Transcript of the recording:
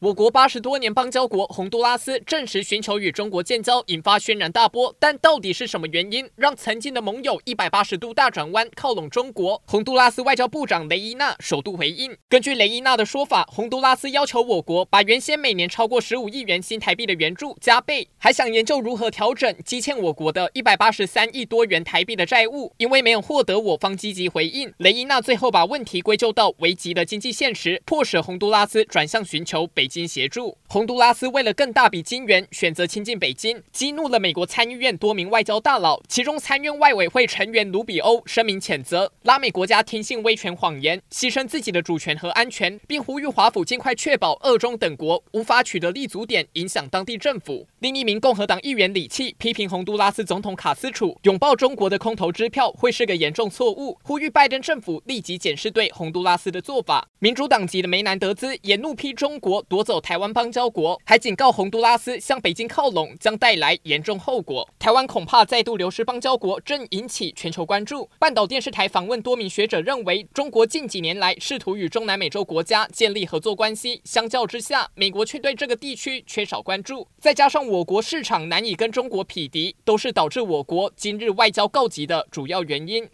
我国八十多年邦交国洪都拉斯证实寻求与中国建交，引发轩然大波。但到底是什么原因，让曾经的盟友一百八十度大转弯，靠拢中国？洪都拉斯外交部长雷伊娜首度回应。根据雷伊娜的说法，洪都拉斯要求我国把原先每年超过十五亿元新台币的援助加倍，还想研究如何调整积欠我国的一百八十三亿多元台币的债务。因为没有获得我方积极回应，雷伊娜最后把问题归咎到危急的经济现实，迫使洪都拉斯转向寻求北。北京协助，洪都拉斯为了更大笔金援，选择亲近北京，激怒了美国参议院多名外交大佬。其中，参院外委会成员卢比欧声明谴责拉美国家听信威权谎言，牺牲自己的主权和安全，并呼吁华府尽快确保俄中等国无法取得立足点，影响当地政府。另一名共和党议员李契批评洪都拉斯总统卡斯楚拥抱中国的空头支票会是个严重错误，呼吁拜登政府立即检视对洪都拉斯的做法。民主党籍的梅南德兹也怒批中国夺走台湾邦交国，还警告洪都拉斯向北京靠拢将带来严重后果。台湾恐怕再度流失邦交国，正引起全球关注。半岛电视台访问多名学者认为，中国近几年来试图与中南美洲国家建立合作关系，相较之下，美国却对这个地区缺少关注。再加上我国市场难以跟中国匹敌，都是导致我国今日外交告急的主要原因。